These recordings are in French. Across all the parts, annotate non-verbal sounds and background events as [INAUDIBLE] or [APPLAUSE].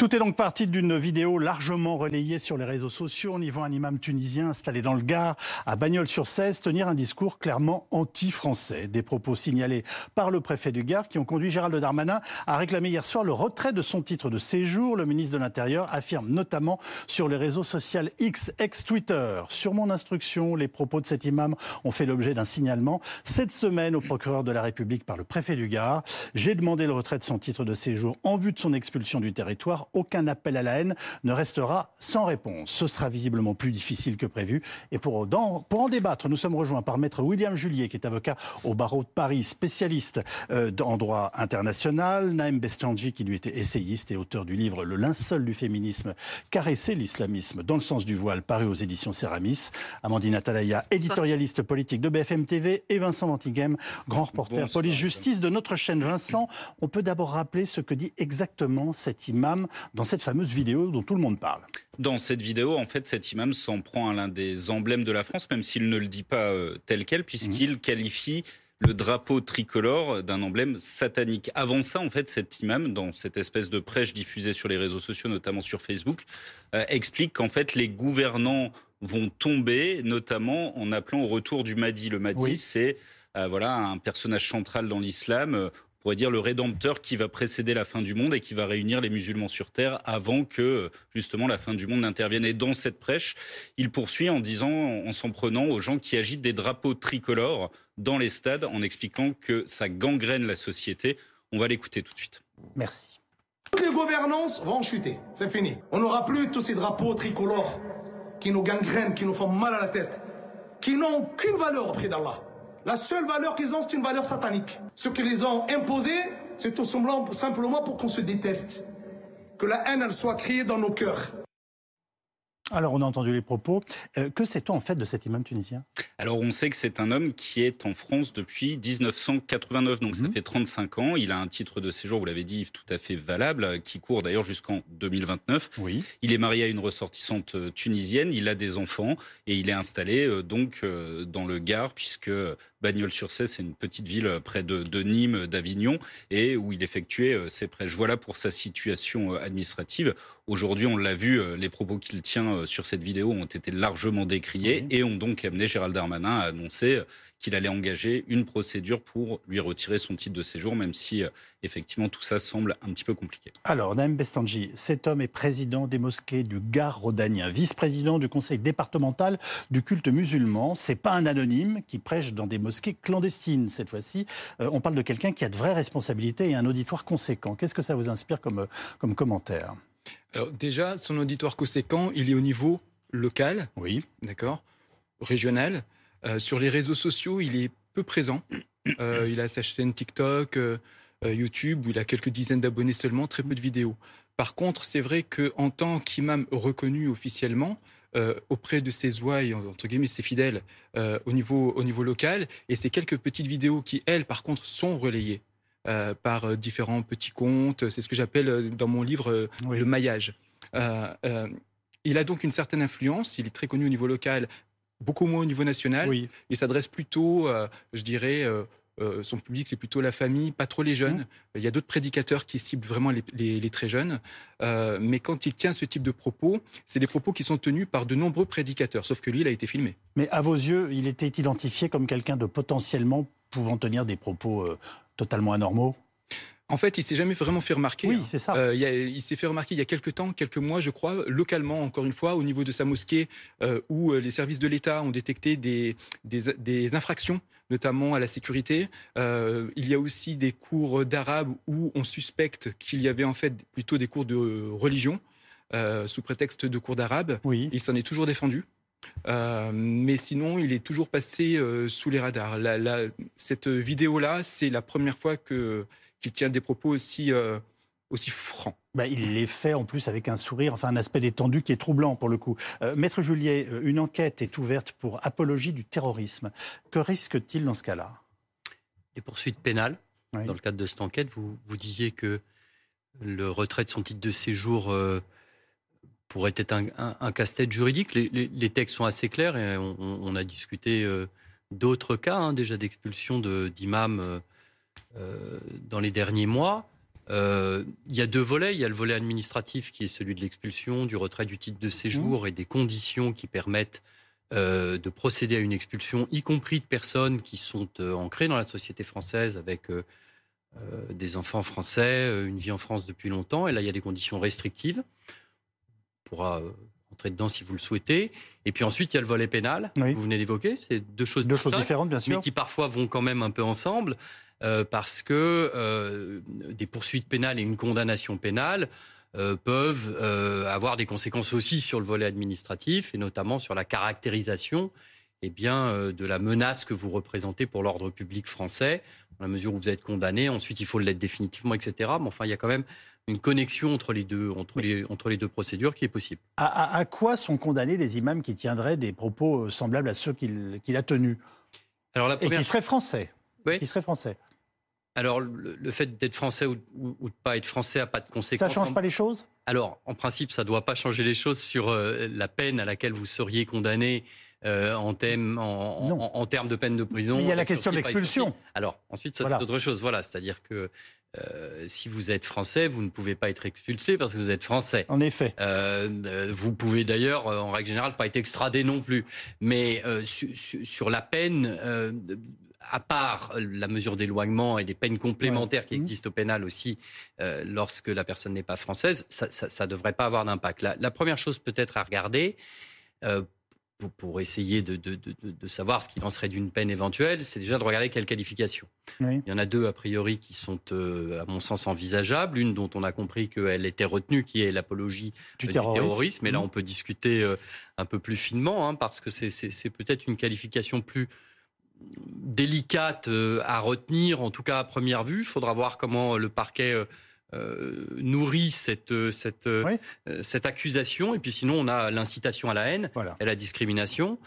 Tout est donc parti d'une vidéo largement relayée sur les réseaux sociaux. On y voit un imam tunisien installé dans le Gard, à Bagnols-sur-Cèze, tenir un discours clairement anti-français. Des propos signalés par le préfet du Gard qui ont conduit Gérald Darmanin à réclamer hier soir le retrait de son titre de séjour. Le ministre de l'Intérieur affirme notamment sur les réseaux sociaux X, ex-Twitter. Sur mon instruction, les propos de cet imam ont fait l'objet d'un signalement cette semaine au procureur de la République par le préfet du Gard. J'ai demandé le retrait de son titre de séjour en vue de son expulsion du territoire aucun appel à la haine ne restera sans réponse. Ce sera visiblement plus difficile que prévu. Et pour, pour en débattre, nous sommes rejoints par maître William Julier, qui est avocat au barreau de Paris, spécialiste euh, en droit international, Naïm Bestanji, qui lui était essayiste et auteur du livre Le linceul du féminisme, caresser l'islamisme dans le sens du voile, paru aux éditions Céramis, Amandine Atalaya, éditorialiste politique de BFM TV, et Vincent Lantighem, grand reporter police-justice de notre chaîne. Vincent, on peut d'abord rappeler ce que dit exactement cet imam dans cette fameuse vidéo dont tout le monde parle. Dans cette vidéo, en fait, cet imam s'en prend à l'un des emblèmes de la France, même s'il ne le dit pas euh, tel quel, puisqu'il mmh. qualifie le drapeau tricolore d'un emblème satanique. Avant ça, en fait, cet imam, dans cette espèce de prêche diffusée sur les réseaux sociaux, notamment sur Facebook, euh, explique qu'en fait, les gouvernants vont tomber, notamment en appelant au retour du Mahdi. Le Mahdi, c'est euh, voilà un personnage central dans l'islam pourrait dire, le rédempteur qui va précéder la fin du monde et qui va réunir les musulmans sur terre avant que justement la fin du monde n'intervienne. Et dans cette prêche, il poursuit en disant, en s'en prenant aux gens qui agitent des drapeaux tricolores dans les stades, en expliquant que ça gangrène la société. On va l'écouter tout de suite. Merci. Toutes les gouvernances vont chuter, c'est fini. On n'aura plus tous ces drapeaux tricolores qui nous gangrènent, qui nous font mal à la tête, qui n'ont aucune valeur auprès d'Allah. La seule valeur qu'ils ont, c'est une valeur satanique. Ce qu'ils les ont imposé, c'est tout simplement pour qu'on se déteste. Que la haine, elle soit criée dans nos cœurs. Alors, on a entendu les propos. Euh, que sait-on en fait de cet imam tunisien? Alors, on sait que c'est un homme qui est en France depuis 1989, donc ça mhm. fait 35 ans. Il a un titre de séjour, vous l'avez dit, tout à fait valable, qui court d'ailleurs jusqu'en 2029. Oui. Il est marié à une ressortissante euh, tunisienne, il a des enfants et il est installé euh, donc dans le Gard, puisque Bagnols-sur-Cèze, c'est une petite ville près de, de Nîmes, d'Avignon, et où il effectuait ses prêches. Voilà pour sa situation administrative. Aujourd'hui, on l'a vu, les propos qu'il tient euh, sur cette vidéo ont été largement décriés et ont donc amené Gérald Darmanin à annoncer qu'il allait engager une procédure pour lui retirer son titre de séjour, même si euh, effectivement tout ça semble un petit peu compliqué. Alors, Naïm Bestanji, cet homme est président des mosquées du Gard rhodanien, vice-président du conseil départemental du culte musulman. C'est pas un anonyme qui prêche dans des mosquées clandestines cette fois-ci. Euh, on parle de quelqu'un qui a de vraies responsabilités et un auditoire conséquent. Qu'est-ce que ça vous inspire comme, comme commentaire? Alors déjà, son auditoire conséquent, il est au niveau local, oui, d'accord, régional. Euh, sur les réseaux sociaux, il est peu présent. Euh, il a sa chaîne TikTok, euh, YouTube, où il a quelques dizaines d'abonnés seulement, très peu de vidéos. Par contre, c'est vrai qu'en tant qu'imam reconnu officiellement, auprès de ses ouailles, entre guillemets, ses fidèles, au, niveau, au niveau local, et ces quelques petites vidéos qui, elles, par contre, sont relayées euh, par différents petits comptes. C'est ce que j'appelle dans mon livre le maillage. il a donc une certaine influence. Il est très connu au niveau local, beaucoup moins au niveau national. Il s'adresse plutôt, je dirais, son public, c'est plutôt la famille, pas trop les jeunes. Mmh. Il y a d'autres prédicateurs qui ciblent vraiment les, très jeunes. mais quand il tient ce type de propos, c'est des propos qui sont tenus par de nombreux prédicateurs, sauf que lui, il a été filmé. Mais à vos yeux, il était identifié comme quelqu'un de potentiellement pouvant tenir des propos totalement anormaux? En fait, il s'est jamais vraiment fait remarquer. Oui, c'est ça. Euh, il, s'est fait remarquer il y a quelques temps, quelques mois, je crois, localement, encore une fois, au niveau de sa mosquée, euh, où euh, les services de l'État ont détecté des, des, infractions, notamment à la sécurité. il y a aussi des cours d'arabe où on suspecte qu'il y avait en fait plutôt des cours de religion, sous prétexte de cours d'arabe. Oui. Il s'en est toujours défendu. Euh, mais sinon, il est toujours passé euh, sous les radars. cette vidéo-là, c'est la première fois que, qu'il tient des propos aussi, euh, aussi francs. Bah, il les fait en plus avec un sourire, enfin un aspect détendu qui est troublant pour le coup. Maître Juliet, une enquête est ouverte pour apologie du terrorisme. Que risque-t-il dans ce cas-là? Des poursuites pénales. Dans le cadre de cette enquête, vous, vous disiez que le retrait de son titre de séjour pourrait être un, casse-tête juridique. Les, textes sont assez clairs et on, a discuté euh, d'autres cas hein, déjà d'expulsion d'imams euh, euh, dans les derniers mois. il y a deux volets. Il y a le volet administratif qui est celui de l'expulsion, du retrait du titre de séjour mmh. et des conditions qui permettent de procéder à une expulsion, y compris de personnes qui sont ancrées dans la société française avec des enfants français, une vie en France depuis longtemps. Et là, il y a des conditions restrictives. On pourra entrer dedans si vous le souhaitez. Et puis ensuite, il y a le volet pénal, que vous venez d'évoquer. C'est deux choses, deux choses différentes, bien sûr. Mais qui parfois vont quand même un peu ensemble. Euh, parce que euh, des poursuites pénales et une condamnation pénale euh, peuvent avoir des conséquences aussi sur le volet administratif et notamment sur la caractérisation eh bien, de la menace que vous représentez pour l'ordre public français, dans la mesure où vous êtes condamné. Ensuite, il faut l'être définitivement, etc. Mais enfin, il y a quand même une connexion entre les deux, entre les, entre les deux procédures qui est possible. À, quoi sont condamnés les imams qui tiendraient des propos semblables à ceux qu'il a tenus? Alors la Et qui seraient français oui. Qui seraient français alors, le, fait d'être français ou, de ne pas être français n'a pas de conséquences. Ça ne change pas les choses? Alors, en principe, ça ne doit pas changer les choses sur euh, la peine à laquelle vous seriez condamné euh, en, thème, en, termes de peine de prison. Mais il y a la question de l'expulsion. Alors, ensuite, ça, c'est autre chose. Voilà, c'est-à-dire que euh, si vous êtes français, vous ne pouvez pas être expulsé parce que vous êtes français. En effet. Euh, vous pouvez d'ailleurs, en règle générale, pas être extradé non plus. Mais sur la peine, à part la mesure d'éloignement et des peines complémentaires qui mmh. existent au pénal aussi, lorsque la personne n'est pas française, ça ne devrait pas avoir d'impact. La, la, première chose peut-être à regarder pour, essayer de, savoir ce qu'il en serait d'une peine éventuelle, c'est déjà de regarder quelle qualification. Il y en a deux, a priori, qui sont, euh, à mon sens, envisageables. Une dont on a compris qu'elle était retenue, qui est l'apologie du, terrorisme. Mais là, mmh. on peut discuter euh, un peu plus finement, hein, parce que c'est peut-être une qualification plus délicate euh, à retenir, en tout cas à première vue. Il faudra voir comment le parquet euh, nourrit cette, euh, cette, euh, cette accusation. Et puis sinon, on a l'incitation à la haine et la discrimination,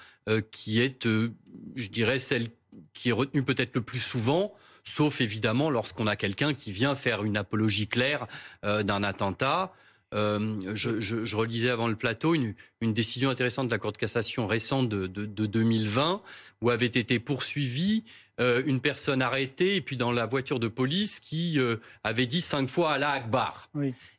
qui est, je dirais, celle qui est retenue peut-être le plus souvent, sauf évidemment lorsqu'on a quelqu'un qui vient faire une apologie claire d'un attentat. Je, relisais avant le plateau une, une, décision intéressante de la Cour de cassation récente de, de, de 2020 où avait été poursuivi euh, une personne arrêtée et puis dans la voiture de police qui euh, avait dit cinq fois Allah Akbar.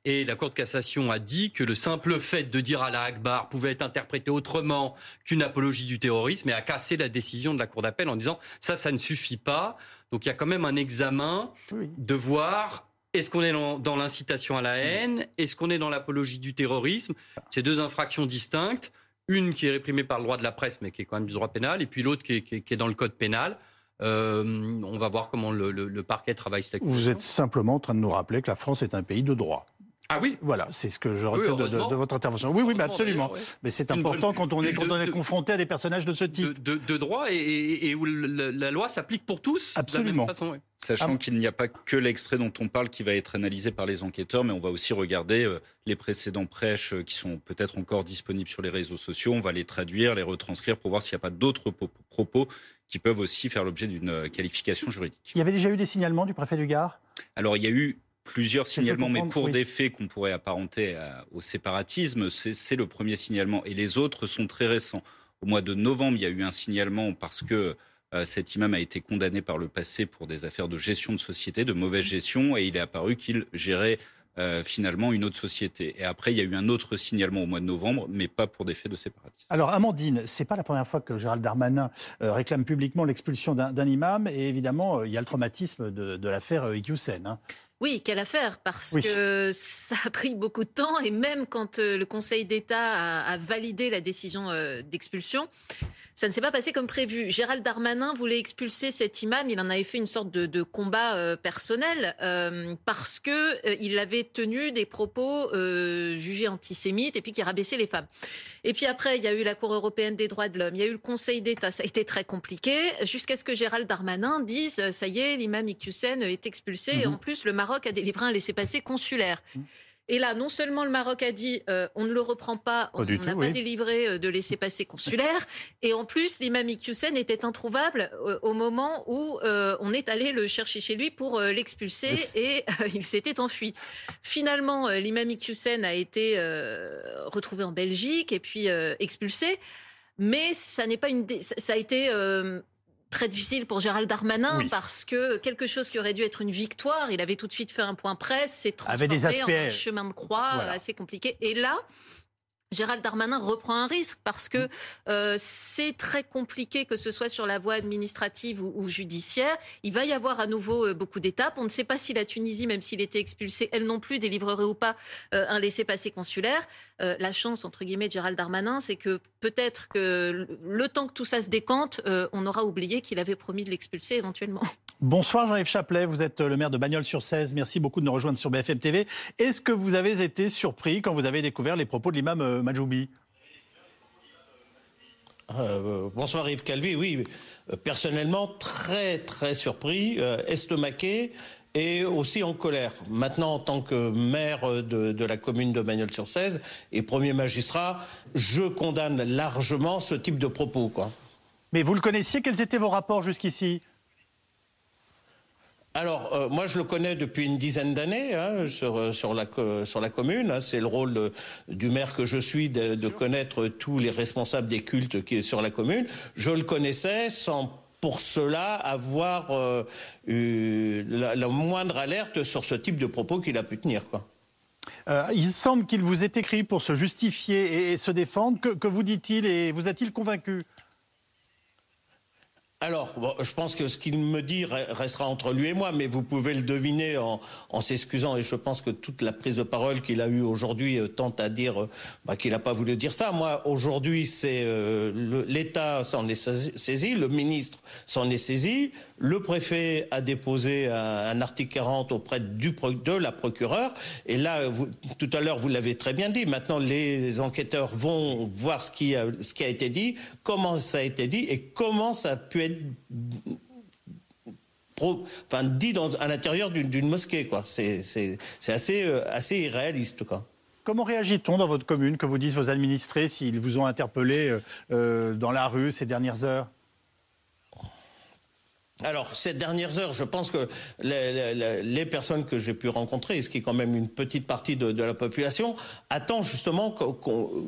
Et la Cour de cassation a dit que le simple fait de dire Allah Akbar pouvait être interprété autrement qu'une apologie du terrorisme et a cassé la décision de la Cour d'appel en disant ça, ça ne suffit pas. Donc il y a quand même un examen de voir est-ce qu'on est dans, l'incitation à la haine? Est-ce qu'on est dans l'apologie du terrorisme? C'est deux infractions distinctes. Une qui est réprimée par le droit de la presse, mais qui est quand même du droit pénal, et puis l'autre qui, qui, est dans le code pénal. Euh, on va voir comment le, parquet travaille cette Vous êtes simplement en train de nous rappeler que la France est un pays de droit. Ah oui Voilà, c'est ce que je retiens de, votre intervention. Oui, oui, mais absolument. Mais c'est important quand on est, quand on est confronté à des personnages de ce type. De, droit et, où la, loi s'applique pour tous absolument. de la même façon. Sachant ah qu'il n'y a pas que l'extrait dont on parle qui va être analysé par les enquêteurs, mais on va aussi regarder euh, les précédents prêches euh, qui sont peut-être encore disponibles sur les réseaux sociaux. On va les traduire, les retranscrire pour voir s'il n'y a pas d'autres propos qui peuvent aussi faire l'objet d'une euh, qualification juridique. Il y avait déjà eu des signalements du préfet du Gard? Alors, il y a eu plusieurs signalements, mais pour des faits qu'on pourrait apparenter au séparatisme, c'est le premier signalement. Et les autres sont très récents. Au mois de novembre, il y a eu un signalement parce que euh, cet imam a été condamné par le passé pour des affaires de gestion de société, de mauvaise gestion, et il est apparu qu'il gérait euh, finalement une autre société. Et après, il y a eu un autre signalement au mois de novembre, mais pas pour des faits de séparatisme. Alors, Amandine, c'est pas la première fois que Gérald Darmanin euh, réclame publiquement l'expulsion d'un imam, et évidemment, euh, il y a le traumatisme de, l'affaire Iqiyoussen. Hein. Oui, quelle affaire, parce que ça a pris beaucoup de temps, et même quand le Conseil d'État a, validé la décision d'expulsion, ça ne s'est pas passé comme prévu. Gérald Darmanin voulait expulser cet imam. Il en avait fait une sorte de, combat euh, personnel euh, parce que euh, il avait tenu des propos jugés antisémites et puis qui rabaissaient les femmes. Et puis après, il y a eu la Cour européenne des droits de l'homme, il y a eu le Conseil d'État. Ça a été très compliqué jusqu'à ce que Gérald Darmanin dise ça y est, l'imam Iqiyoussen est expulsé. Et mhm. en plus, le Maroc a délivré un laissez-passer consulaire. Mhm. Et là, non seulement le Maroc a dit euh, on ne le reprend pas, on n'a pas délivré euh, de laisser-passer consulaire, et en plus l'imam Iqiyoussen était introuvable euh, au moment où on est allé le chercher chez lui pour l'expulser et il s'était enfui. Finalement, l'imam Iqiyoussen a été retrouvé en Belgique et puis expulsé, mais ça n'est pas une, ça a été très difficile pour Gérald Darmanin parce que quelque chose qui aurait dû être une victoire, il avait tout de suite fait un point presse, s'est transformé en un chemin de croix assez compliqué. Et là, Gérald Darmanin reprend un risque parce que euh, c'est très compliqué que ce soit sur la voie administrative ou, judiciaire. Il va y avoir à nouveau euh, beaucoup d'étapes. On ne sait pas si la Tunisie, même s'il était expulsé, elle non plus délivrerait ou pas euh, un laissez-passer consulaire. la chance, entre guillemets, de Gérald Darmanin, c'est que peut-être que le temps que tout ça se décante, on aura oublié qu'il avait promis de l'expulser éventuellement. Bonsoir Jean-Yves Chaplet, vous êtes le maire de Bagnols-sur-Cèze. Merci beaucoup de nous rejoindre sur BFM TV. Est-ce que vous avez été surpris quand vous avez découvert les propos de l'imam euh, Majoubi? Euh, bonsoir Yves Calvi, oui, euh, personnellement très très surpris, estomaqué et aussi en colère. Maintenant, en tant que maire de, de la commune de Bagnols-sur-Cèze et premier magistrat, je condamne largement ce type de propos. Quoi. Mais vous le connaissiez, quels étaient vos rapports jusqu'ici? Alors, euh, moi, je le connais depuis une dizaine d'années hein, sur, euh, sur, la, sur la commune. Hein. C'est le rôle du maire que je suis de, connaître tous les responsables des cultes qui est sur la commune. Je le connaissais sans pour cela avoir euh, eu la, moindre alerte sur ce type de propos qu'il a pu tenir. Quoi. il semble qu'il vous ait écrit pour se justifier et, se défendre. Que, que vous dit-il et vous a-t-il convaincu? Alors, je pense que ce qu'il me dit restera entre lui et moi, mais vous pouvez le deviner en, s'excusant. Et je pense que toute la prise de parole qu'il a eue aujourd'hui euh, tente à dire euh, bah, qu'il n'a pas voulu dire ça. Moi, aujourd'hui, c'est euh, l'État s'en est saisi, le ministre s'en est saisi, le préfet a déposé un, article 40 auprès de la procureure. Et là, tout à l'heure, vous l'avez très bien dit. Maintenant, les enquêteurs vont voir ce qui, a, été dit, comment ça a été dit et comment ça a pu être dit à l'intérieur d'une mosquée. C'est assez, euh, assez irréaliste. Comment réagit-on dans votre commune, que vous disent vos administrés, s'ils vous ont interpellé euh, euh, dans la rue ces dernières heures? Alors, ces dernières heures, je pense que les, personnes que j'ai pu rencontrer, ce qui est quand même une petite partie de, la population, attend justement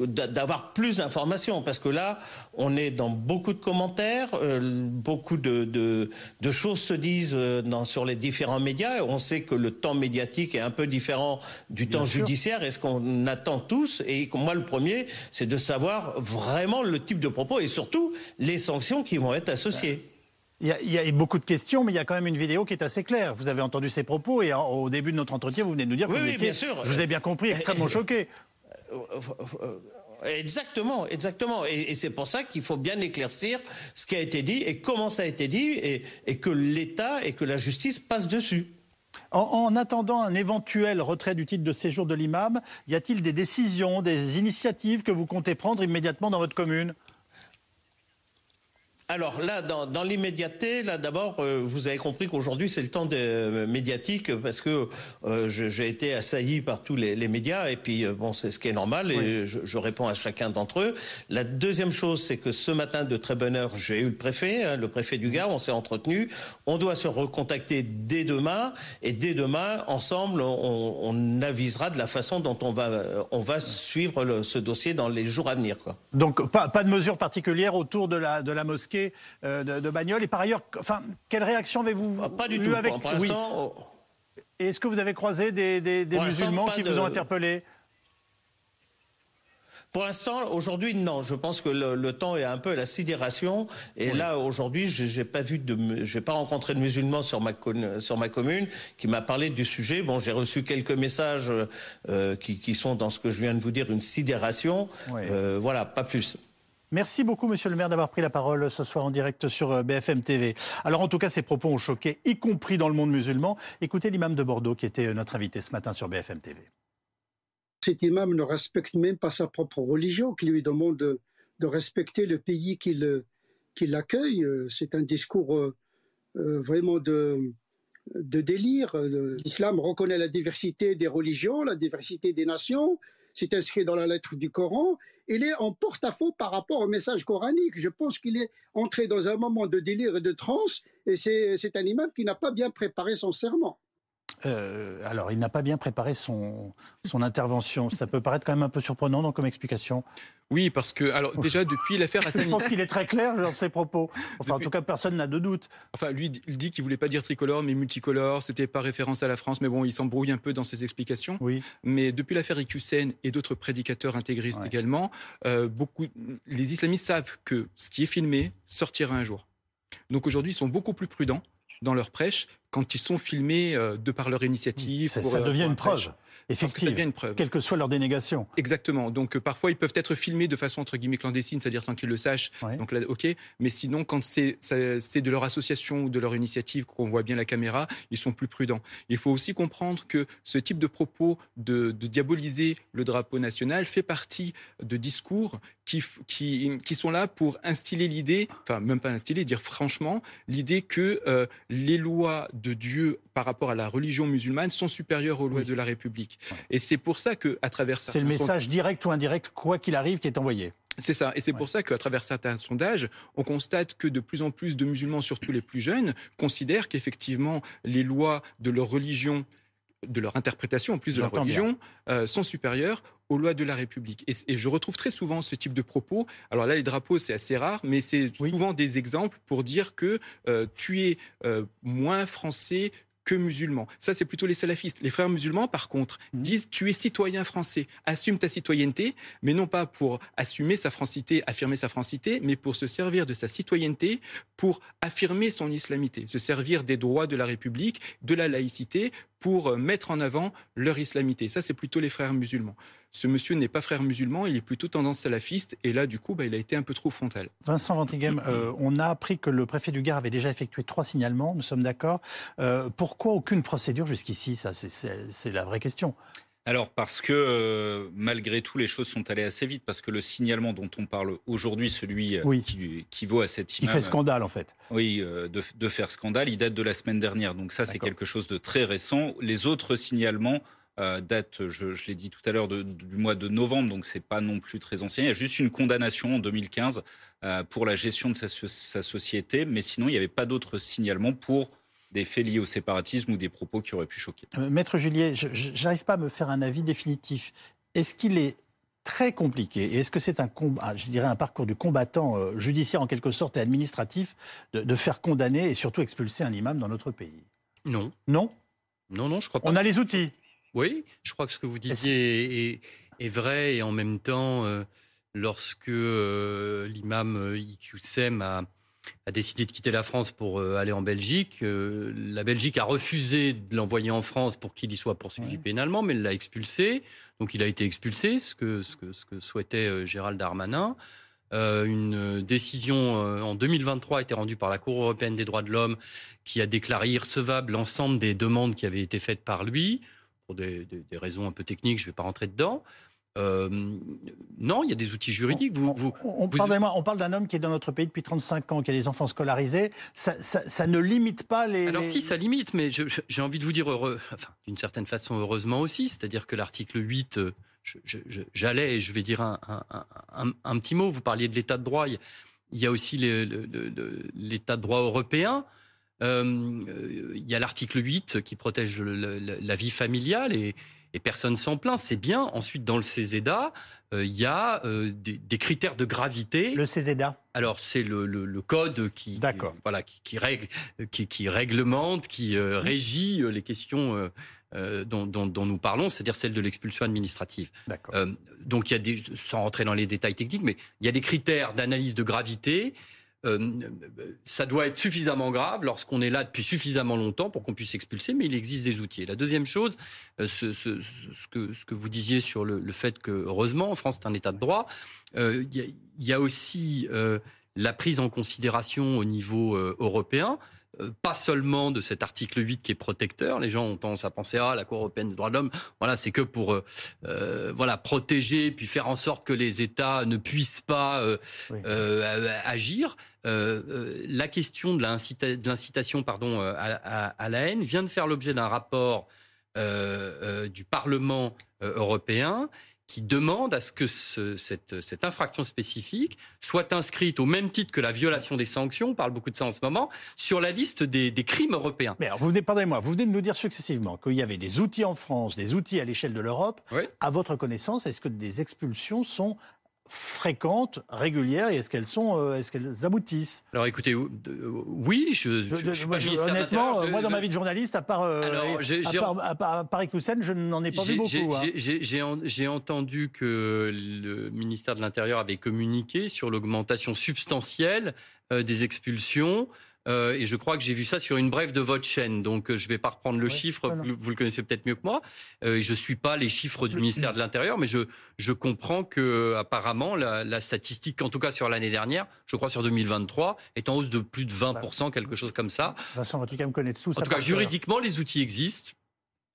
d'avoir plus d'informations. Parce que là, on est dans beaucoup de commentaires, euh, beaucoup de, choses se disent euh, dans, sur les différents médias. On sait que le temps médiatique est un peu différent du temps judiciaire. Et ce qu'on attend tous, et moi le premier, c'est de savoir vraiment le type de propos et surtout les sanctions qui vont être associées. Il y, a, beaucoup de questions, mais il y a quand même une vidéo qui est assez claire. Vous avez entendu ces propos et au début de notre entretien, vous venez de nous dire que vous étiez, je vous ai bien compris, extrêmement choqué. Exactement, exactement. Et, c'est pour ça qu'il faut bien éclaircir ce qui a été dit et comment ça a été dit et, que l'État et que la justice passent dessus. En, en, attendant un éventuel retrait du titre de séjour de l'imam, y a-t-il des décisions, des initiatives que vous comptez prendre immédiatement dans votre commune? Alors là, dans, dans l'immédiateté, là d'abord, euh, vous avez compris qu'aujourd'hui c'est le temps de, euh, médiatique parce que euh, j'ai été assailli par tous les, les médias et puis bon, c'est ce qui est normal et je, je, réponds à chacun d'entre eux. La deuxième chose, c'est que ce matin de très bonne heure, j'ai eu le préfet, hein, le préfet du Gard, on s'est entretenu. On doit se recontacter dès demain et dès demain, ensemble, on, on avisera de la façon dont on va on va suivre le, ce dossier dans les jours à venir. Quoi. Donc pas, pas de mesures particulières autour de la de la mosquée euh, de, de Et par ailleurs, enfin, quelle réaction avez-vous ah, Pas du tout. Avec... Pour l'instant. Oh. Est-ce que vous avez croisé des, musulmans qui vous ont interpellé? Pour l'instant, aujourd'hui, non. Je pense que le, temps est un peu à la sidération. Et là, aujourd'hui, j'ai pas vu de, j'ai pas rencontré de musulmans sur ma sur ma commune qui m'a parlé du sujet. Bon, j'ai reçu quelques messages euh, qui, sont dans ce que je viens de vous dire, une sidération. Euh, voilà, pas plus. Merci beaucoup, monsieur le maire, d'avoir pris la parole ce soir en direct sur euh, BFM TV. Alors, en tout cas, ces propos ont choqué, y compris dans le monde musulman. Écoutez l'imam de Bordeaux qui était euh, notre invité ce matin sur BFM TV. Cet imam ne respecte même pas sa propre religion, qui lui demande de, respecter le pays qui l'accueille. Euh, c'est un discours vraiment de délire. L'islam reconnaît la diversité des religions, la diversité des nations. C'est inscrit dans la lettre du Coran il est en porte-à-faux par rapport au message coranique. Je pense qu'il est entré dans un moment de délire et de transe, et c'est un imam qui n'a pas bien préparé son serment. Euh, alors, il n'a pas bien préparé son, son intervention. Ça peut paraître quand même un peu surprenant donc, comme explication? Oui, parce que, alors [LAUGHS] déjà, depuis l'affaire Hassani... Je pense qu'il est très clair dans ses propos. Enfin, en tout cas, personne n'a de doute. Enfin, lui, il dit qu'il voulait pas dire tricolore, mais multicolore. C'était pas référence à la France, mais bon, il s'embrouille un peu dans ses explications. Oui. Mais depuis l'affaire Iqiyoussen et d'autres prédicateurs intégristes également, euh, beaucoup, les islamistes savent que ce qui est filmé sortira un jour. Donc aujourd'hui, ils sont beaucoup plus prudents dans leur prêche quand ils sont filmés euh, de par leur initiative. Ça, ça devient une preuve. Effectivement, ça devient une preuve. Quelle que soit leur dénégation. Exactement. Donc euh, parfois ils peuvent être filmés de façon entre guillemets clandestine, c'est-à-dire sans qu'ils le sachent. Donc là, ok. Mais sinon, quand c'est de leur association ou de leur initiative qu'on voit bien la caméra, ils sont plus prudents. Il faut aussi comprendre que ce type de propos de, de diaboliser le drapeau national fait partie de discours qui, qui, qui sont là pour instiller l'idée, enfin même pas instiller, dire franchement l'idée que euh, les lois de Dieu par rapport à la religion musulmane sont supérieures aux lois de la République. Et c'est pour ça que, à travers ça, c'est le message direct ou indirect, quoi qu'il arrive, qui est envoyé. C'est ça. Et c'est pour ça qu'à travers certains sondages, on constate que de plus en plus de musulmans, surtout les plus jeunes, considèrent qu'effectivement les lois de leur religion de leur interprétation, en plus de leur religion, euh, sont supérieures aux lois de la République. Et, je retrouve très souvent ce type de propos. Alors là, les drapeaux, c'est assez rare, mais c'est souvent des exemples pour dire que euh, tu es euh, moins français que musulmans. Ça, c'est plutôt les salafistes. Les frères musulmans, par contre, mmh. disent tu es citoyen français, assume ta citoyenneté, mais non pas pour assumer sa francité, affirmer sa francité, mais pour se servir de sa citoyenneté pour affirmer son islamité, se servir des droits de la République, de la laïcité, pour euh, mettre en avant leur islamité. Ça, c'est plutôt les frères musulmans. Ce monsieur n'est pas frère musulman, il est plutôt tendance salafiste, et là, du coup, bah, il a été un peu trop frontal. Vincent Ventrigem, euh, on a appris que le préfet du Gard avait déjà effectué trois signalements, nous sommes d'accord. Euh, pourquoi aucune procédure jusqu'ici? Ça, c'est la vraie question. Alors parce que malgré tout les choses sont allées assez vite parce que le signalement dont on parle aujourd'hui, celui qui, vaut à cette image, qui fait scandale en fait. Oui, de, de, faire scandale, il date de la semaine dernière, donc ça c'est quelque chose de très récent. Les autres signalements euh, date, je, l'ai dit tout à l'heure, du mois de novembre, donc c'est pas non plus très ancien. Il y a juste une condamnation en 2015 euh, pour la gestion de sa, société, mais sinon il n'y avait pas d'autres signalements pour des faits liés au séparatisme ou des propos qui auraient pu choquer. Euh, Maître Juliet, je n'arrive pas à me faire un avis définitif. Est-ce qu'il est très compliqué et est-ce que c'est un, ah, je dirais un parcours du combattant judiciaire en quelque sorte et administratif de, de faire condamner et surtout expulser un imam dans notre pays? Non. Non? Non, non, je crois pas. On a les outils. Oui, je crois que ce que vous disiez est, vrai et en même temps, euh, lorsque euh, l'imam euh, Iqiyoussem a, a, décidé de quitter la France pour aller en Belgique, la Belgique a refusé de l'envoyer en France pour qu'il y soit poursuivi pénalement, mais elle l'a expulsé. Donc il a été expulsé, ce que, ce que, ce que souhaitait Gérald Darmanin. une décision en 2023 a été rendue par la Cour européenne des droits de l'homme qui a déclaré irrecevable l'ensemble des demandes qui avaient été faites par lui pour des, raisons un peu techniques, je ne vais pas rentrer dedans. Euh, non, il y a des outils juridiques. Vous, vous, on, on, parle d'un homme qui est dans notre pays depuis 35 ans, qui a des enfants scolarisés. Ça, ne limite pas les. Alors, si, ça limite, mais j'ai envie de vous dire, heureux, enfin, d'une certaine façon, heureusement aussi. C'est-à-dire que l'article 8, euh, j'allais et je vais dire un, un, petit mot. Vous parliez de l'état de droit. Il y a aussi l'état de droit européen. Euh, il y a l'article 8 qui protège la vie familiale et, personne s'en plaint, c'est bien. Ensuite, dans le CESEDA, euh, il y a euh, des, critères de gravité. Le CESEDA Alors, c'est le, code qui, voilà, qui, règle, qui, réglemente, qui régit les questions dont, nous parlons, c'est-à-dire celle de l'expulsion administrative. donc, il y a des, sans rentrer dans les détails techniques, mais il y a des critères d'analyse de gravité euh, ça doit être suffisamment grave lorsqu'on est là depuis suffisamment longtemps pour qu'on puisse expulser, mais il existe des outils. la deuxième chose, euh, ce, que, ce, que, vous disiez sur le, fait que, heureusement, en France, c'est un état de droit, euh, il y, a aussi la prise en considération au niveau européen pas seulement de cet article 8 qui est protecteur. Les gens ont tendance à penser ah la Cour européenne des droits de l'homme, voilà c'est que pour euh, voilà protéger puis faire en sorte que les États ne puissent pas agir. La question de l'incitation pardon à, la haine vient de faire l'objet d'un rapport du Parlement européen qui demande à ce que cette, cette, infraction spécifique soit inscrite au même titre que la violation des sanctions, on parle beaucoup de ça en ce moment, sur la liste des, des crimes européens. Mais alors, vous venez, pardonnez-moi, vous venez de nous dire successivement qu'il y avait des outils en France, des outils à l'échelle de l'Europe. À votre connaissance, est-ce que des expulsions sont fréquentes, régulières, et est-ce qu'elles sont, euh, est-ce qu'elles aboutissent? Alors écoutez, euh, oui, je, je, je, moi, honnêtement, moi dans ma vie de journaliste, à part, euh, Alors, à, part, à, Paris je n'en ai pas vu beaucoup. Hein. J'ai entendu que le ministère de l'Intérieur avait communiqué sur l'augmentation substantielle des expulsions. Euh, et je crois que j'ai vu ça sur une brève de votre chaîne. Donc, euh, je ne vais pas reprendre le chiffre. Vous, le connaissez peut-être mieux que moi. Euh, je ne suis pas les chiffres du ministère de l'Intérieur, mais je, je comprends que apparemment la, la statistique, en tout cas sur l'année dernière, je crois sur 2023, est en hausse de plus de 20%, quelque chose comme ça. De toute façon, en tout cas, me connaît tout. En tout cas, juridiquement, les outils existent.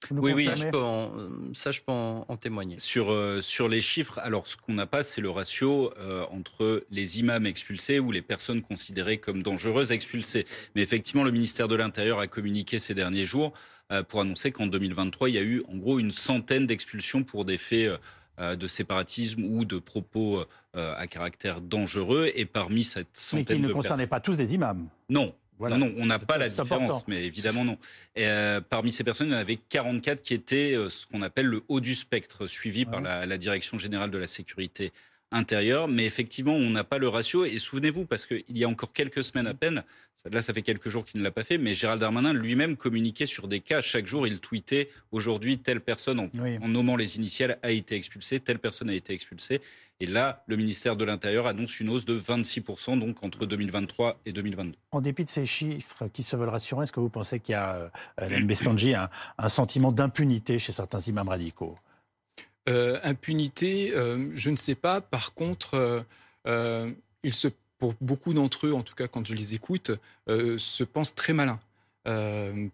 Oui, oui, ça je, peux en, ça, je peux en, témoigner. Sur, euh, sur les chiffres, alors ce qu'on n'a pas, c'est le ratio euh, entre les imams expulsés ou les personnes considérées comme dangereuses expulsées. Mais effectivement, le ministère de l'Intérieur a communiqué ces derniers jours euh, pour annoncer qu'en 2023, il y a eu en gros une centaine d'expulsions pour des faits de séparatisme ou de propos à caractère dangereux. Et parmi cette centaine Mais qui ne concernaient pas tous des imams. Non, non, non, on n'a pas la différence, mais évidemment non. Et, euh, parmi ces personnes, il y en avait 44 qui étaient euh, ce qu'on appelle le haut du spectre, suivi par la, la, Direction générale de la sécurité intérieure. Mais effectivement, on n'a pas le ratio. Et souvenez-vous, parce qu'il y a encore quelques semaines à peine, là ça fait quelques jours qu'il ne l'a pas fait, mais Gérald Darmanin lui-même communiquait sur des cas. Chaque jour, il tweetait aujourd'hui, telle personne, en, en nommant les initiales, a été expulsée, telle personne a été expulsée. Et là, le ministère de l'Intérieur annonce une hausse de 26%, donc entre 2023 et 2022. En dépit de ces chiffres qui se veulent rassurants, est-ce que vous pensez qu'il y a, euh, un, sentiment d'impunité chez certains imams radicaux? Euh, Impunité, euh, je ne sais pas. Par contre, euh, il se, pour beaucoup d'entre eux, en tout cas quand je les écoute, se pensent très malins.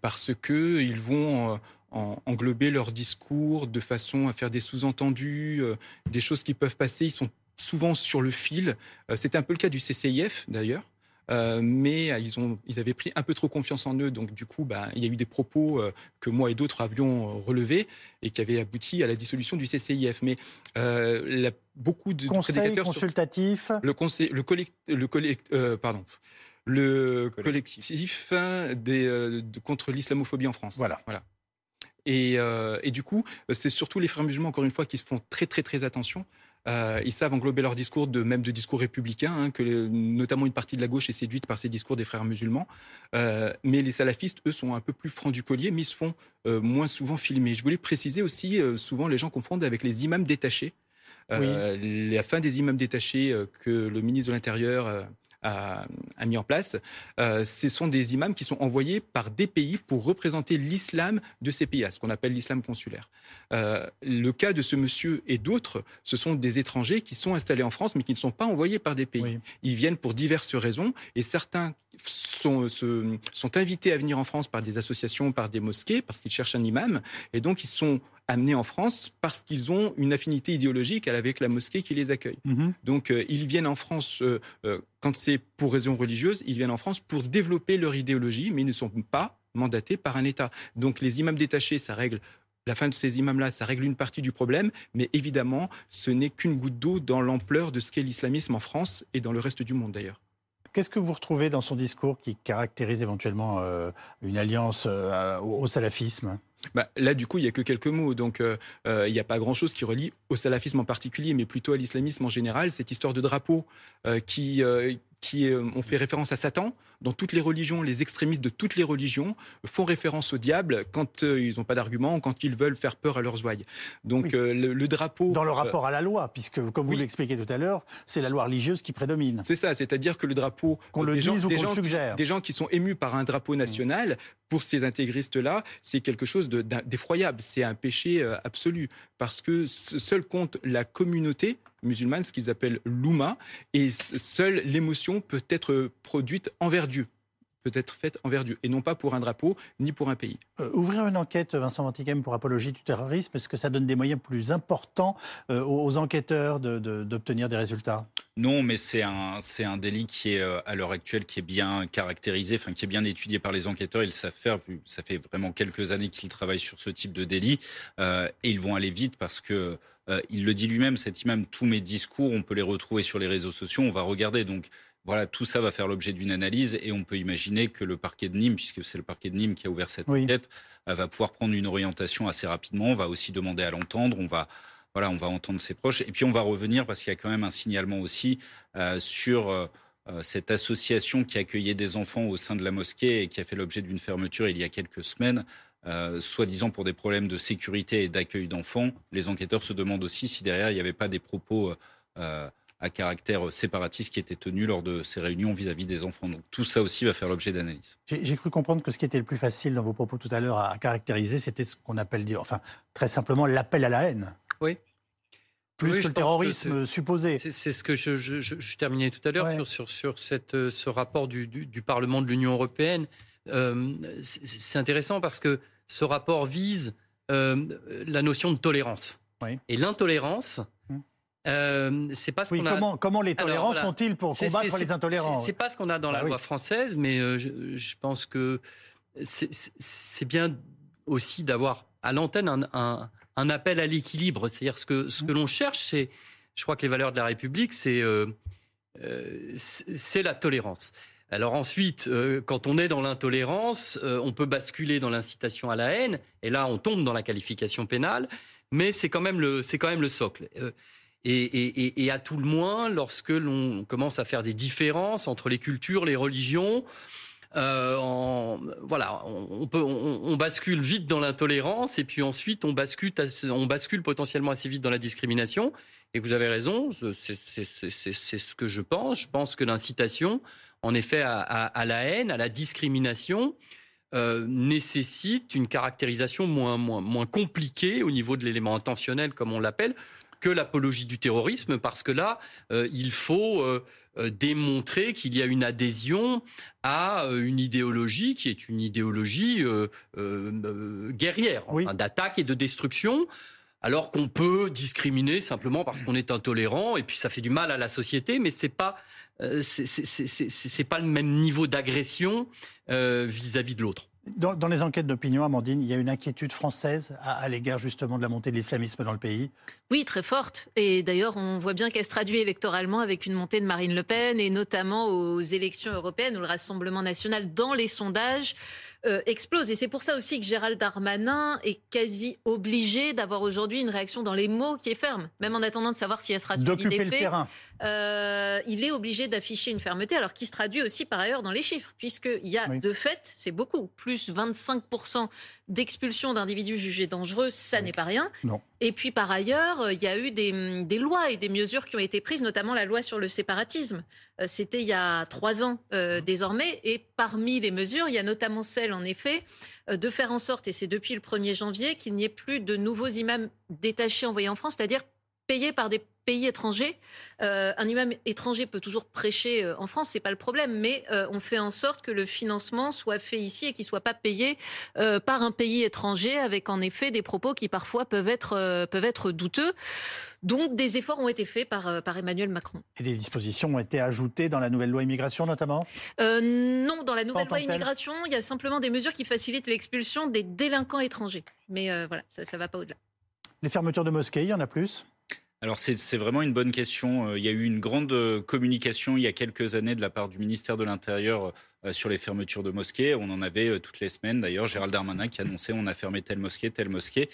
parce qu'ils vont englober leur discours de façon à faire des sous-entendus, des choses qui peuvent passer. Ils sont souvent sur le fil. C'était un peu le cas du CCIF d'ailleurs. Euh, mais ils, ont, ils avaient pris un peu trop confiance en eux. Donc, du coup, bah, il y a eu des propos que moi et d'autres avions relevés et qui avaient abouti à la dissolution du CCIF. Mais la, beaucoup de conseil consultatif, le conseil, le collect, le pardon, le collectif, des, contre l'islamophobie en France. Voilà. voilà. Euh, et, du coup, c'est surtout les frères musulmans, encore une fois, qui se font très, très, très attention. Euh, ils savent englober leur discours, de, même de discours républicains, hein, que notamment une partie de la gauche est séduite par ces discours des frères musulmans. Euh, mais les salafistes, eux, sont un peu plus francs du collier, mais ils se font moins souvent filmer. Je voulais préciser aussi, souvent les gens confondent avec les imams détachés. La fin des imams détachés que le ministre de l'Intérieur a, mis en place, euh, ce sont des imams qui sont envoyés par des pays pour représenter l'islam de ces pays, ce qu'on appelle l'islam consulaire. Euh, le cas de ce monsieur et d'autres, ce sont des étrangers qui sont installés en France, mais qui ne sont pas envoyés par des pays. Ils viennent pour diverses raisons, et certains sont, sont invités à venir en France par des associations, par des mosquées, parce qu'ils cherchent un imam, et donc ils sont amenés en France parce qu'ils ont une affinité idéologique avec la mosquée qui les accueille. Mhm. Donc euh, ils viennent en France, euh, euh, quand c'est pour raisons religieuses, ils viennent en France pour développer leur idéologie, mais ils ne sont pas mandatés par un État. Donc les imams détachés, ça règle la fin de ces imams-là, ça règle une partie du problème, mais évidemment, ce n'est qu'une goutte d'eau dans l'ampleur de ce qu'est l'islamisme en France et dans le reste du monde d'ailleurs. Qu'est-ce que vous retrouvez dans son discours qui caractérise éventuellement une alliance au salafisme? Bah, là, du coup, il n'y a que quelques mots. Donc, euh, euh, il n'y a pas grand-chose qui relie au salafisme en particulier, mais plutôt à l'islamisme en général. Cette histoire de drapeau euh, qui, qui ont fait référence à Satan. Dans toutes les religions, les extrémistes de toutes les religions font référence au diable quand ils n'ont pas d'argument quand ils veulent faire peur à leurs ouailles. Donc le, drapeau... Dans le rapport à la loi, puisque comme vous l'expliquez tout à l'heure, c'est la loi religieise qui prédomine. C'est ça, c'est-à-dire que le drapeau... Qu'on le dise ou qu'on le suggère. Des gens qui sont émus par un drapeau national pour ces intégristes-là, c'est quelque chose d'effroyable. C'est un péché euh, absolu parce que seul compte la communauté musulmane, ce qu'ils appellent l'ouma, et seule l'émotion peut être produite envers Dieu peut être faite envers Dieu, et non pas pour un drapeau, ni pour un pays. Euh, ouvrir une enquête, Vincent Vantiquem, pour apologie du terrorisme, est-ce que ça donne des moyens plus importants euh, aux enquêteurs d'obtenir des résultats? Non, mais c'est un, c'est un délit qui est euh, à l'heure actuelle qui est bien caractérisé, enfin qui est bien étudié par les enquêteurs. Ils savent faire, vu ça fait vraiment quelques années qu'ils travaillent sur ce type de délit, et ils vont aller vite parce que il le dit lui-même, cet imam, tous mes discours, on peut les retrouver sur les réseaux sociaux, on va regarder. Donc voilà, tout ça va faire l'objet d'une analyse et on peut imaginer que le parquet de Nîmes, puisque c'est le parquet de Nîmes qui a ouvert cette enquête, euh, va pouvoir prendre une orientation assez rapidement. On va aussi demander à l'entendre. On va voilà, on va entendre ses proches. Et puis on va revenir parce qu'il y a quand même un signalement aussi euh, sur euh, cette association qui accueillait des enfants au sein de la mosquée et qui a fait l'objet d'une fermeture il y a quelques semaines. soi-disant pour des problèmes de sécurité et d'accueil d'enfants. Les enquêteurs se demandent aussi si derrière il n'y avait pas des propos à caractère séparatiste qui était tenu lors de ces réunions vis-à-vis des enfants. Donc tout ça aussi va faire l'objet d'analyse. J'ai cru comprendre que ce qui était le plus facile dans vos propos tout à l'heure à, caractériser, c'était ce qu'on appelle, dire, enfin très simplement, l'appel à la haine. Oui. Plus que le terrorisme supposé. C'est ce que je, terminais tout à l'heure sur, sur, cette, euh, ce rapport du, Parlement de l'Union européenne. Euh, c'est intéressant parce que ce rapport vise euh, la notion de tolérance. Et l'intolérance, euh, c'est pas ce qu'on a. Comment, les tolérants font-ils pour combattre les intolérants C'est pas ce qu'on a dans la bah loi française, mais euh, je, pense que c'est bien aussi d'avoir à l'antenne un, appel à l'équilibre. C'est-à-dire ce que ce que l'on cherche, c'est, je crois que les valeurs de la République, c'est euh, c'est la tolérance. Alors ensuite, quand on est dans l'intolérance, on peut basculer dans l'incitation à la haine, et là on tombe dans la qualification pénale, mais c'est quand même le, c'est quand même le socle. Et, à tout le moins, lorsque l'on commence à faire des différences entre les cultures, les religions, euh, voilà, on, bascule vite dans l'intolérance et puis ensuite on bascule, on bascule potentiellement assez vite dans la discrimination. Et vous avez raison, c'est ce que je pense. Je pense que l'incitation, en effet, à, la haine, à la discrimination, euh, nécessite une caractérisation moins compliquée au niveau de l'élément intentionnel, comme on l'appelle, que l'apologie du terrorisme, parce que là, euh, il faut euh, euh, démontrer qu'il y a une adhésion à une idéologie qui est une idéologie guerrière, d'attaque et de destruction. Alors qu'on peut discriminer simplement parce qu'on est intolérant et puis ça fait du mal à la société, mais c'est pas c'est pas le même niveau d'agression vis-à-vis de l'autre. Dans, les enquêtes d'opinion, Amandine, il y a une inquiétude française à, l'égard justement de la montée de l'islamisme dans le pays Oui, très forte. Et d'ailleurs, on voit bien qu'elle se traduit électoralement avec une montée de Marine Le Pen et notamment aux élections européennes où le Rassemblement national, dans les sondages, euh, explose. Et c'est pour ça aussi que Gérald Darmanin est quasi obligé d'avoir aujourd'hui une réaction dans les mots qui est ferme, même en attendant de savoir si elle sera suivie des faits. Euh, il est obligé d'afficher une fermeté, alors qui se traduit aussi par ailleurs dans les chiffres, puisqu'il y a de fait, c'est beaucoup, plus 25% d'expulsion d'individus jugés dangereux, ça n'est pas rien. Non. Et puis par ailleurs, il y a eu des, des, lois et des mesures qui ont été prises, notamment la loi sur le séparatisme. Euh, c'était il y a trois ans euh, désormais. Et parmi les mesures, il y a notamment celle, en effet, de faire en sorte, et c'est depuis le 1er janvier, qu'il n'y ait plus de nouveaux imams détachés envoyés en France, c'est-à-dire payés par des pays étrangers. Euh, un imam étranger peut toujours prêcher euh, en France, c'est pas le problème, mais euh, on fait en sorte que le financement soit fait ici et qu'il soit pas payé par un pays étranger, avec en effet des propos qui parfois peuvent être peuvent être douteux. Donc des efforts ont été faits par, par Emmanuel Macron. Et des dispositions ont été ajoutées dans la nouvelle loi immigration notamment? Non, dans la nouvelle loi immigration, il y a simplement des mesures qui facilitent l'expulsion des délinquants étrangers. Mais voilà, ça ne va pas au-delà. Les fermetures de mosquées, il y en a plus? Alors c'est vraiment une bonne question. Euh, il y a eu une grande euh, communication il y a quelques années de la part du ministère de l'Intérieur euh, sur les fermetures de mosquées. On en avait toutes les semaines d'ailleurs. Gérald Darmanin qui annonçait on a fermé telle mosquée, telle mosquée.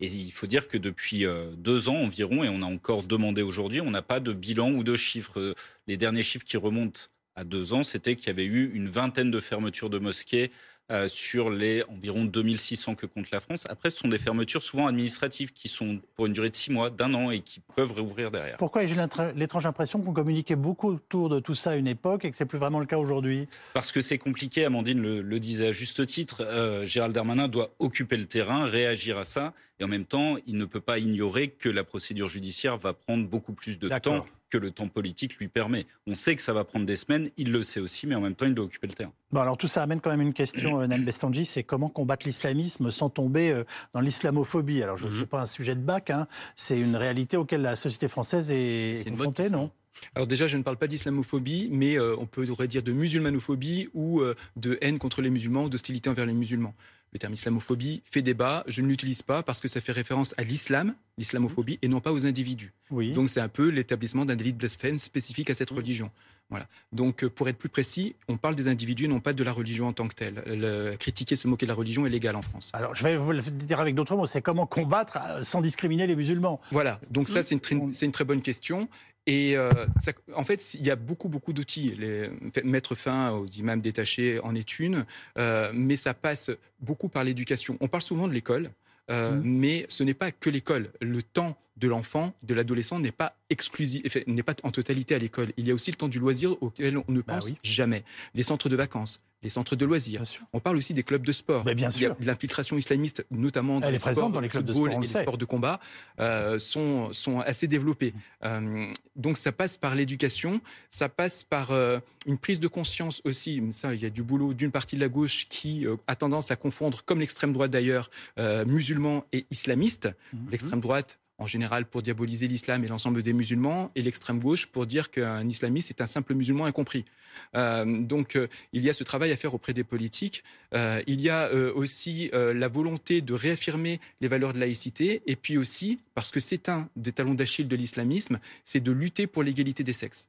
Et il faut dire que depuis deux ans environ, et on a encore demandé aujourd'hui, on n'a pas de bilan ou de chiffres. Les derniers chiffres qui remontent à deux ans, c'était qu'il y avait eu une vingtaine de fermetures de mosquées euh, sur les environ 2600 que compte la France. Après, ce sont des fermetures souvent administratives qui sont pour une durée de six mois, d'un an et qui peuvent réouvrir derrière. Pourquoi j'ai l'étrange impression qu'on communiquait beaucoup autour de tout ça à une époque et que c'est plus vraiment le cas aujourd'hui? Parce que c'est compliqué, Amandine le, disait à juste titre, euh, Gérald Darmanin doit occuper le terrain, réagir à ça, et en même temps, il ne peut pas ignorer que la procédure judiciaire va prendre beaucoup plus de temps que le temps politique lui permet. On sait que ça va prendre des semaines, il le sait aussi, mais en même temps, il doit occuper le terrain. Bon, alors tout ça amène quand même une question, euh, Nan Bestanji, c'est comment combattre l'islamisme sans tomber euh, dans l'islamophobie? Alors, je ne sais mhm. pas un sujet de bac, hein, c'est une réalité auquel la société française est, confrontée, non? Alors déjà, je ne parle pas d'islamophobie, mais euh, on pourrait dire de musulmanophobie ou euh, de haine contre les musulmans, d'hostilité envers les musulmans. Le terme islamophobie fait débat. Je ne l'utilise pas parce que ça fait référence à l'islam, l'islamophobie, et non pas aux individus. Donc c'est un peu l'établissement d'un délit de blasphème spécifique à cette religion. Voilà. Donc euh, pour être plus précis, on parle des individus, non pas de la religion en tant que telle. critiquer, se moquer de la religion est légal en France. Alors je vais vous le dire avec d'autres mots, c'est comment combattre sans discriminer les musulmans. Voilà, donc ça c'est une, une, très bonne question. Et euh, en fait, il y a beaucoup, beaucoup d'outils. Mettre fin aux imams détachés en est une, euh, mais ça passe beaucoup par l'éducation. On parle souvent de l'école, euh, mmh. mais ce n'est pas que l'école. Le temps de l'enfant, de l'adolescent n'est pas exclusif, n'est pas en totalité à l'école. Il y a aussi le temps du loisir auquel on ne bah pense jamais. Les centres de vacances, les centres de loisirs. On parle aussi des clubs de sport. Mais bien sûr. L'infiltration islamiste, notamment dans, les, sports, dans les clubs de sport, et les sports de combat, euh, sont, sont assez développés. Euh, donc ça passe par l'éducation, ça passe par euh, une prise de conscience aussi. Ça, il y a du boulot d'une partie de la gauche qui a tendance à confondre, comme l'extrême droite d'ailleurs, musulmans et islamistes. Mhm. L'extrême droite en général pour diaboliser l'islam et l'ensemble des musulmans, et l'extrême gauche pour dire qu'un islamiste est un simple musulman incompris. Euh, donc euh, il y a ce travail à faire auprès des politiques. Euh, il y a aussi la volonté de réaffirmer les valeurs de laïcité, et puis aussi, parce que c'est un des talons d'Achille de l'islamisme, c'est de lutter pour l'égalité des sexes.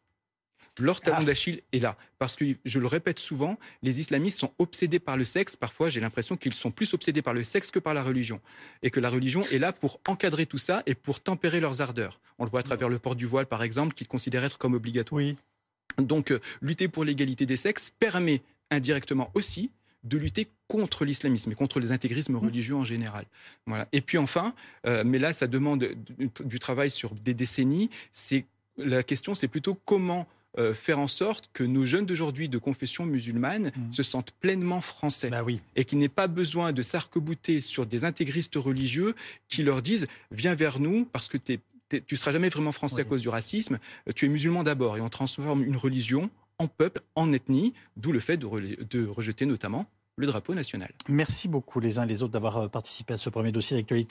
Leur talon ah. d'Achille est là. Parce que, je le répète souvent, les islamistes sont obsédés par le sexe. Parfois, j'ai l'impression qu'ils sont plus obsédés par le sexe que par la religion. Et que la religion est là pour encadrer tout ça et pour tempérer leurs ardeurs. On le voit à travers le port du voile, par exemple, qu'ils considèrent être comme obligatoire. Oui. Donc, euh, lutter pour l'égalité des sexes permet indirectement aussi de lutter contre l'islamisme et contre les intégrismes mmh. religieux en général. Voilà. Et puis enfin, euh, mais là, ça demande du travail sur des décennies. C'est la question, c'est plutôt comment euh, faire en sorte que nos jeunes d'aujourd'hui de confession musulmane mmh. se sentent pleinement français. Bah oui. Et qu'il n'ait pas besoin de s'arc-bouter sur des intégristes religieux qui leur disent Viens vers nous parce que tu tu seras jamais vraiment français à cause du racisme, tu es musulman d'abord. Et on transforme une religion en peuple, en ethnie, d'où le fait de, de rejeter notamment le drapeau national. Merci beaucoup les uns et les autres d'avoir euh, participé à ce premier dossier d'actualité.